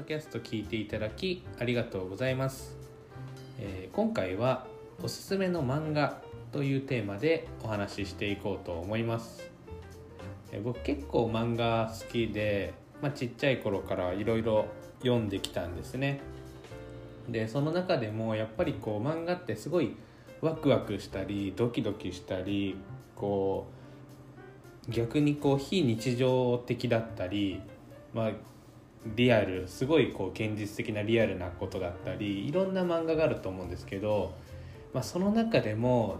ドキャスト聞いていただきありがとうございます、えー、今回はおすすめの漫画というテーマでお話ししていこうと思います。え僕結構漫画好きで、まあ、ちっちゃい頃からいろいろ読んできたんですね。でその中でもやっぱりこう漫画ってすごいワクワクしたりドキドキしたりこう逆にこう非日常的だったり、まあ、リアルすごいこう現実的なリアルなことだったりいろんな漫画があると思うんですけど、まあ、その中でも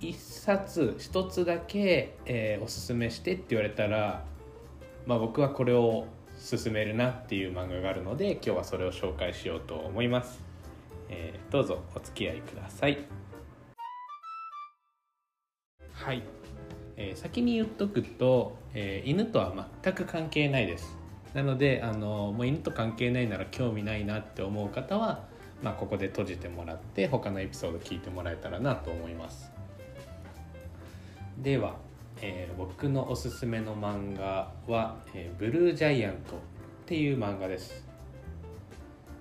1冊1つだけ、えー、おすすめしてって言われたら、まあ、僕はこれを勧めるなっていう漫画があるので今日はそれを紹介しようと思います、えー、どうぞお付き合いください。はい、えー、先に言っとくと、えー、犬とは全く関係ないです。なのであのもう犬と関係ないなら興味ないなって思う方は、まあ、ここで閉じてもらって他のエピソード聞いてもらえたらなと思います。では、えー、僕のおすすめの漫画は「えー、ブルージャイアント」っていう漫画です、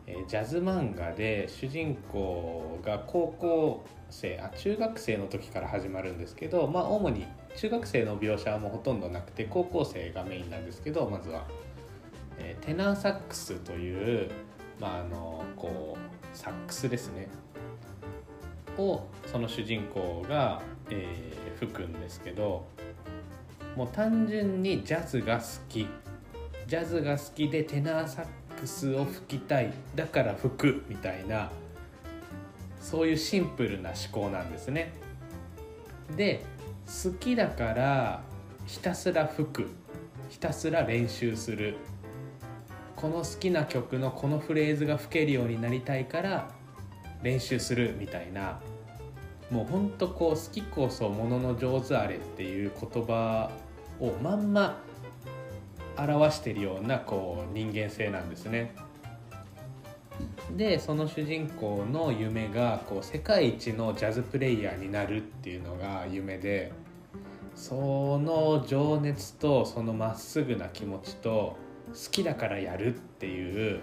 え、ジャズ漫画で主人公が高校生あ中学生の時から始まるんですけどまあ主に中学生の描写はもうほとんどなくて高校生がメインなんですけどまずは、えー、テナーサックスというまああのこうサックスですね。をその主人公が、えー、吹くんですけどもう単純にジャズが好き。ジャズが好きでテナーサックスを吹きたい。だから吹くみたいなそういうシンプルな思考なんですね。で好きだからひたすら吹く。ひたすら練習する。この好きな曲のこのフレーズが吹けるようになりたいから練習するみたいなもうほんとこう好きこそものの上手あれっていう言葉をまんま表してるようなこう人間性なんですね。でその主人公の夢がこう世界一のジャズプレイヤーになるっていうのが夢でその情熱とそのまっすぐな気持ちと好きだからやるっていう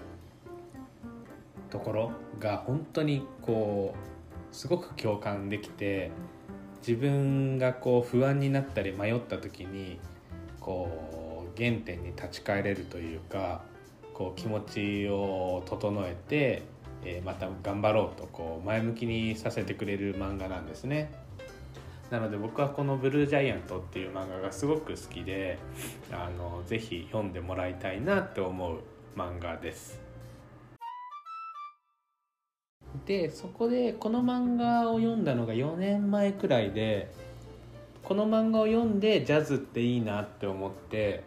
ところが本当にこうすごく共感できて自分がこう不安になったり迷った時にこう原点に立ち返れるというかこう気持ちを整えて、え、また頑張ろうとこう前向きにさせてくれる漫画なんですね。なので僕はこの「ブルージャイアント」っていう漫画がすごく好きであのぜひ読んでもらいたいなって思う漫画です。でそこでこの漫画を読んだのが4年前くらいでこの漫画を読んでジャズっていいなって思って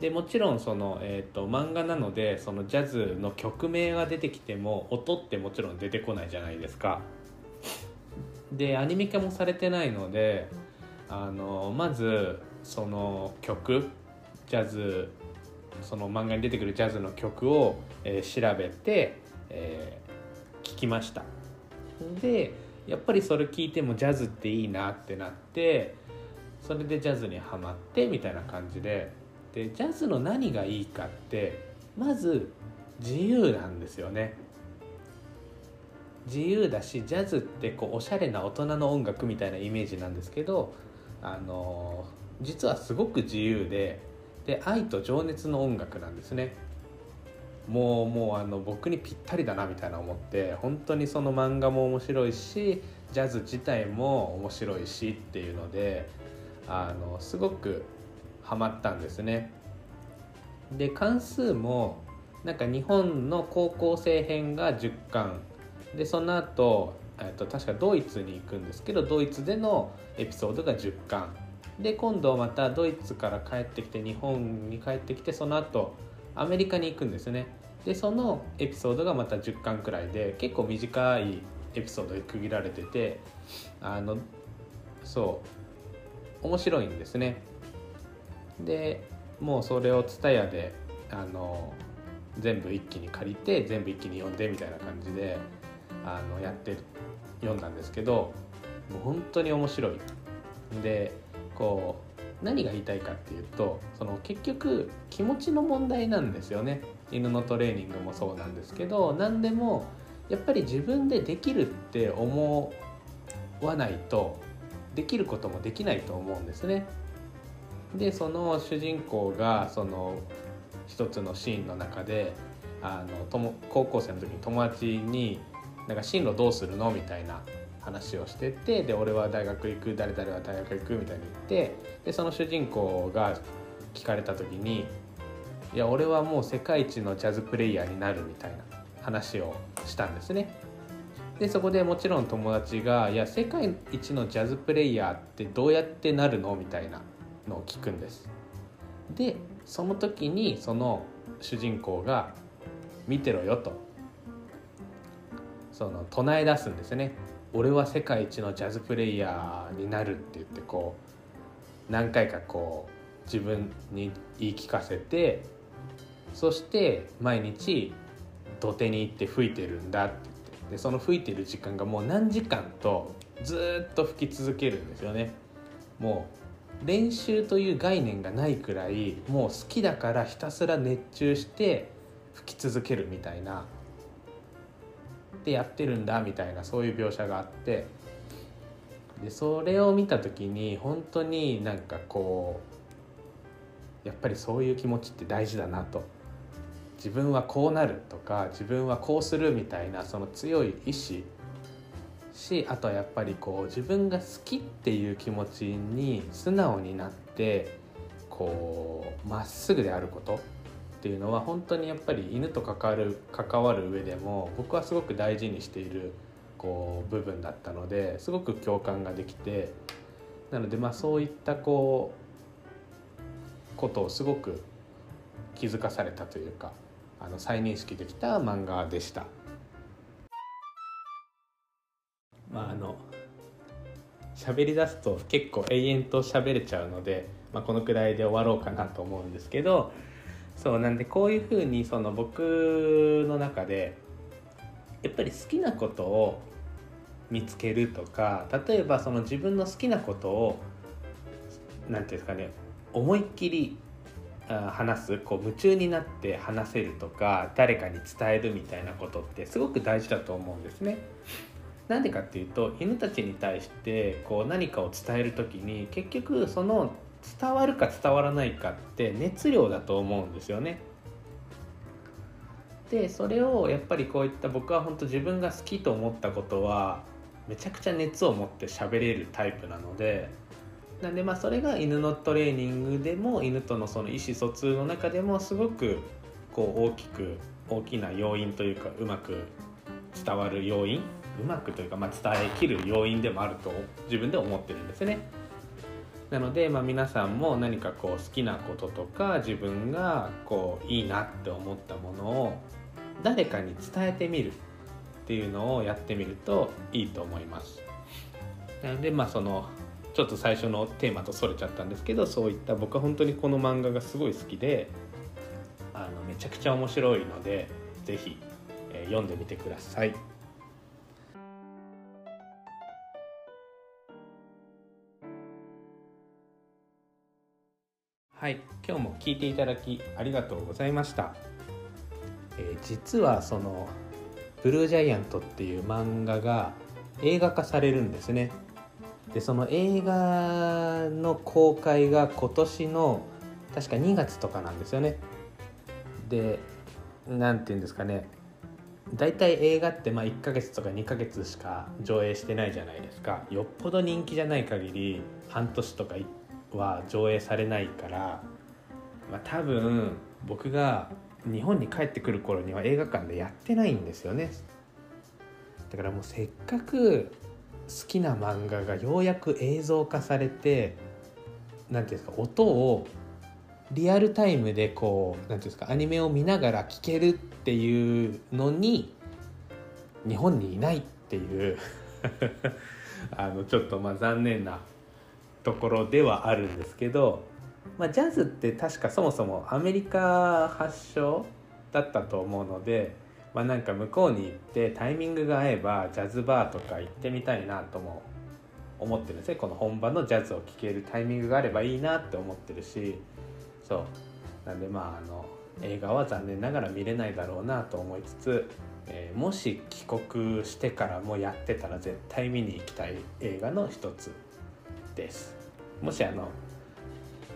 でもちろんその、えーと、漫画なのでそのジャズの曲名が出てきても音ってもちろん出てこないじゃないですか。でアニメ化もされてないのであのまずその曲ジャズその漫画に出てくるジャズの曲を、えー、調べて、え聞きました。でやっぱりそれ聞いてもジャズっていいなってなってそれでジャズにはまってみたいな感じで。でジャズの何がいいかってまず自由なんですよね。自由だしジャズってこうおしゃれな大人の音楽みたいなイメージなんですけどあの実はすごく自由でで愛と情熱の音楽なんですねもうもうあの僕にぴったりだなみたいな思って本当にその漫画も面白いしジャズ自体も面白いしっていうのであのすごくハマったんですね。で関数もなんか日本の高校生編が10巻でその後えっと確かドイツに行くんですけどドイツでのエピソードが10巻。で今度またドイツから帰ってきて日本に帰ってきてその後アメリカに行くんですね。でそのエピソードがまた10巻くらいで結構短いエピソードで区切られててあのそう面白いんですね。でもうそれを TSUTAYA であの全部一気に借りて全部一気に読んでみたいな感じであのやって読んだんですけどもう本当に面白いでこう何が言いたいかっていうとその結局気持ちの問題なんですよね犬のトレーニングもそうなんですけど何でもやっぱり自分でできるって思わないとできることもできないと思うんですね。でその主人公がその一つのシーンの中であのとも高校生の時に友達に「なんか進路どうするの?」みたいな話をしててで俺は大学行く誰々は大学行くみたいに言ってでその主人公が聞かれた時に「いや俺はもう世界一のジャズプレイヤーになる」みたいな話をしたんですね。でそこでもちろん友達が「いや世界一のジャズプレイヤーってどうやってなるの?」みたいなのを聞くんです。でその時にその主人公が「見てろよ」とその唱え出すんですね。俺は世界一のジャズプレイヤーになるって言ってこう何回かこう自分に言い聞かせてそして毎日土手に行って吹いてるんだって言ってでその吹いてる時間がもう何時間とずっと吹き続けるんですよねもう練習という概念がないくらいもう好きだからひたすら熱中して吹き続けるみたいなでやってるんだみたいなそういう描写があってでそれを見た時に本当になんかこうやっぱりそういう気持ちって大事だなと。自分はこうなるとか自分はこうするみたいなその強い意志。しあとはやっぱりこう自分が好きっていう気持ちに素直になってこうまっすぐであること。っていうのは本当にやっぱり犬と関わる関わる上でも僕はすごく大事にしているこう部分だったのですごく共感ができてなのでまあそういったこうことをすごく気づかされたというかあの再認識できた漫画でした。まああの喋り出すと結構永遠と喋れちゃうので、まあ、このくらいで終わろうかなと思うんですけどそうなんでこういうふうにその僕の中でやっぱり好きなことを見つけるとか例えばその自分の好きなことを何て言うんですかね思いっきり話すこう夢中になって話せるとか誰かに伝えるみたいなことってすごく大事だと思うんですね。なんでかっていうと犬たちに対してこう何かを伝える時に結局その伝わるか伝わらないかって熱量だと思うんですよね。でそれをやっぱりこういった僕は本当自分が好きと思ったことはめちゃくちゃ熱を持って喋れるタイプなのでなんでまあそれが犬のトレーニングでも犬とのその意思疎通の中でもすごくこう大きく大きな要因というかうまく伝わる要因うまくというか、まあ、伝えきる要因でもあると自分で思ってるんですね。なので、まあ、皆さんも何かこう好きなこととか自分がこういいなって思ったものを誰かに伝えてみるっていうのをやってみるといいと思います。なのでまあそのちょっと最初のテーマとそれちゃったんですけどそういった僕は本当にこの漫画がすごい好きであのめちゃくちゃ面白いので是非、えー、読んでみてください。はい今日も聞いていただきありがとうございました、えー、実はその「ブルージャイアント」っていう漫画が映画化されるんですね。でその映画の公開が今年の確か2月とかなんですよね。で何て言うんですかね。大体映画ってまあ1ヶ月とか2ヶ月しか上映してないじゃないですか。よっぽど人気じゃない限り半年とかは上映されないから、まあ、多分僕が日本に帰ってくる頃には映画館でやってないんですよね。だからもうせっかく好きな漫画がようやく映像化されて何ていうんですか音をリアルタイムでこう何ていうんですかアニメを見ながら聴けるっていうのに日本にいないっていう。あのちょっとまあ残念なところではあるんですけど、まあ、ジャズって確かそもそもアメリカ発祥だったと思うので、まあ、なんか向こうに行ってタイミングが合えばジャズバーとか行ってみたいなとも思ってるんですね。この本場のジャズを聴けるタイミングがあればいいなって思ってるしそう。なんでまああの映画は残念ながら見れないだろうなと思いつつ、えー、もし帰国してからもやってたら絶対見に行きたい映画の一つ。です。もしあの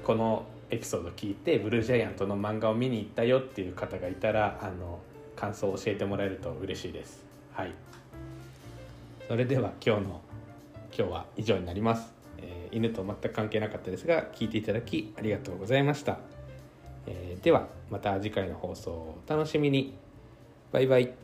このエピソード聞いてブルージャイアントの漫画を見に行ったよっていう方がいたらあの感想を教えてもらえると嬉しいです。はい。それでは今日の今日は以上になります、えー、犬と全く関係なかったですが聞いていただきありがとうございました、えー、ではまた次回の放送をお楽しみに。バイバイ。